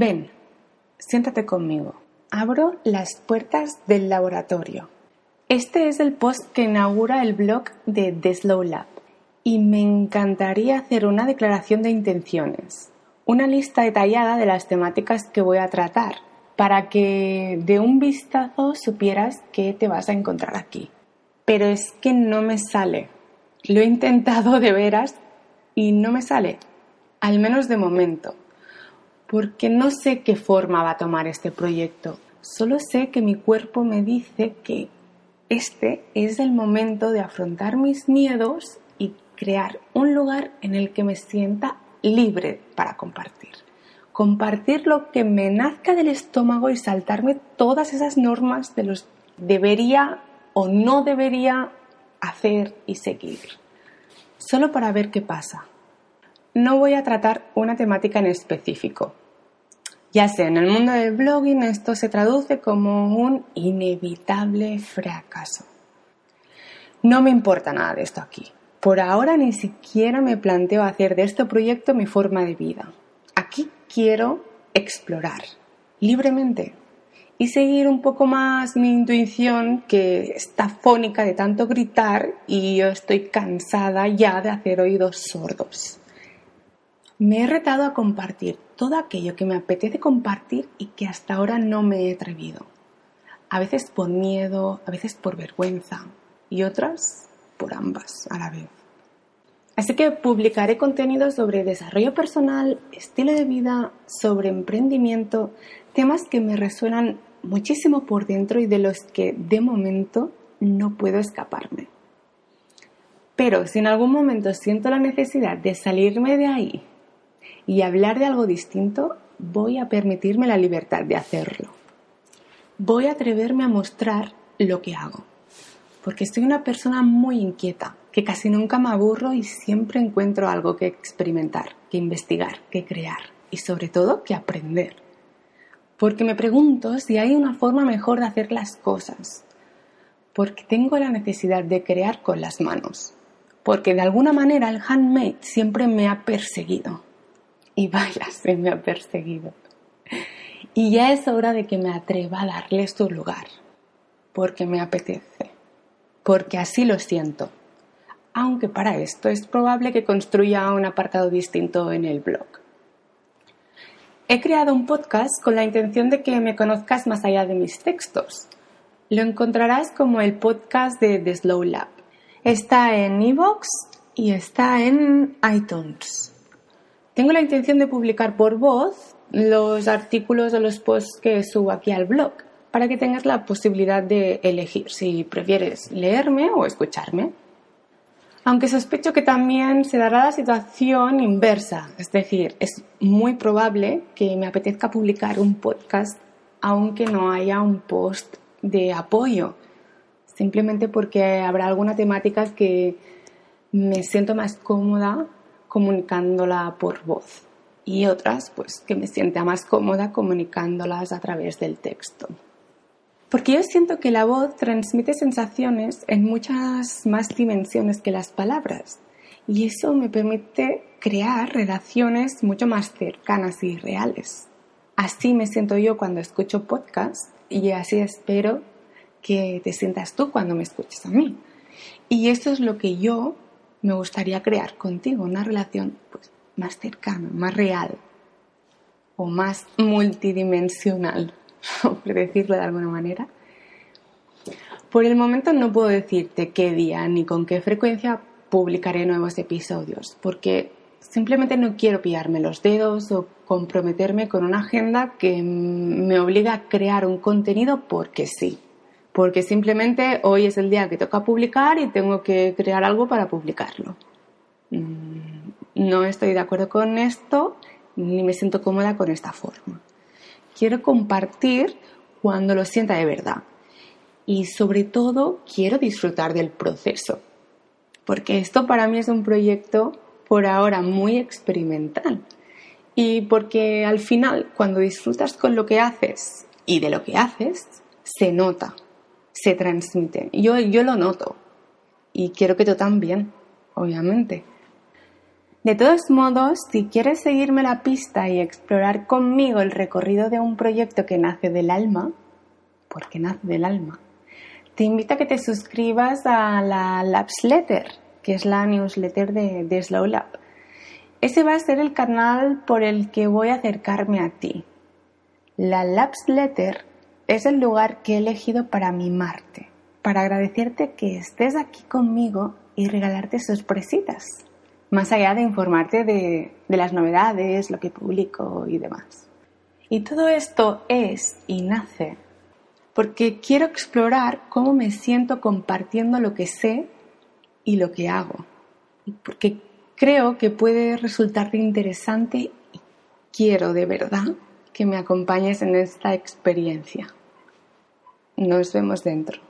Ven, siéntate conmigo. Abro las puertas del laboratorio. Este es el post que inaugura el blog de The Slow Lab y me encantaría hacer una declaración de intenciones, una lista detallada de las temáticas que voy a tratar para que de un vistazo supieras qué te vas a encontrar aquí. Pero es que no me sale. Lo he intentado de veras y no me sale, al menos de momento, porque no sé qué forma va a tomar este proyecto. Solo sé que mi cuerpo me dice que este es el momento de afrontar mis miedos y crear un lugar en el que me sienta libre para compartir. Compartir lo que me nazca del estómago y saltarme todas esas normas de los debería o no debería hacer y seguir solo para ver qué pasa. No voy a tratar una temática en específico. Ya sé, en el mundo del blogging esto se traduce como un inevitable fracaso. No me importa nada de esto aquí. Por ahora ni siquiera me planteo hacer de este proyecto mi forma de vida. Aquí quiero explorar libremente y seguir un poco más mi intuición que está fónica de tanto gritar y yo estoy cansada ya de hacer oídos sordos. Me he retado a compartir todo aquello que me apetece compartir y que hasta ahora no me he atrevido. A veces por miedo, a veces por vergüenza y otras por ambas a la vez. Así que publicaré contenido sobre desarrollo personal, estilo de vida, sobre emprendimiento, temas que me resuenan muchísimo por dentro y de los que de momento no puedo escaparme. Pero si en algún momento siento la necesidad de salirme de ahí y hablar de algo distinto, voy a permitirme la libertad de hacerlo. Voy a atreverme a mostrar lo que hago, porque soy una persona muy inquieta, que casi nunca me aburro y siempre encuentro algo que experimentar, que investigar, que crear y sobre todo que aprender porque me pregunto si hay una forma mejor de hacer las cosas, porque tengo la necesidad de crear con las manos, porque de alguna manera el handmade siempre me ha perseguido. Y vaya, se me ha perseguido. Y ya es hora de que me atreva a darle su lugar, porque me apetece, porque así lo siento. Aunque para esto es probable que construya un apartado distinto en el blog. He creado un podcast con la intención de que me conozcas más allá de mis textos. Lo encontrarás como el podcast de The Slow Lab. Está en iVoox y está en iTunes. Tengo la intención de publicar por voz los artículos o los posts que subo aquí al blog para que tengas la posibilidad de elegir si prefieres leerme o escucharme. Aunque sospecho que también se dará la situación inversa, es decir, es muy probable que me apetezca publicar un podcast aunque no haya un post de apoyo, simplemente porque habrá alguna temática que me siento más cómoda comunicándola por voz y otras pues que me sienta más cómoda comunicándolas a través del texto. Porque yo siento que la voz transmite sensaciones en muchas más dimensiones que las palabras. Y eso me permite crear relaciones mucho más cercanas y reales. Así me siento yo cuando escucho podcast y así espero que te sientas tú cuando me escuches a mí. Y esto es lo que yo me gustaría crear contigo, una relación pues, más cercana, más real o más multidimensional. por decirlo de alguna manera. Por el momento no puedo decirte qué día ni con qué frecuencia publicaré nuevos episodios, porque simplemente no quiero pillarme los dedos o comprometerme con una agenda que me obliga a crear un contenido porque sí. Porque simplemente hoy es el día que toca publicar y tengo que crear algo para publicarlo. Mm, no estoy de acuerdo con esto ni me siento cómoda con esta forma quiero compartir cuando lo sienta de verdad. Y sobre todo quiero disfrutar del proceso, porque esto para mí es un proyecto por ahora muy experimental. Y porque al final, cuando disfrutas con lo que haces y de lo que haces, se nota, se transmite. Yo, yo lo noto y quiero que tú también, obviamente. De todos modos, si quieres seguirme la pista y explorar conmigo el recorrido de un proyecto que nace del alma, porque nace del alma, te invito a que te suscribas a la Labs Letter, que es la newsletter de, de Slow Lab. Ese va a ser el canal por el que voy a acercarme a ti. La Labs Letter es el lugar que he elegido para mimarte, para agradecerte que estés aquí conmigo y regalarte sorpresitas, más allá de informarte de, de las novedades, lo que publico y demás. Y todo esto es y nace porque quiero explorar cómo me siento compartiendo lo que sé y lo que hago. Porque creo que puede resultarte interesante y quiero de verdad que me acompañes en esta experiencia. Nos vemos dentro.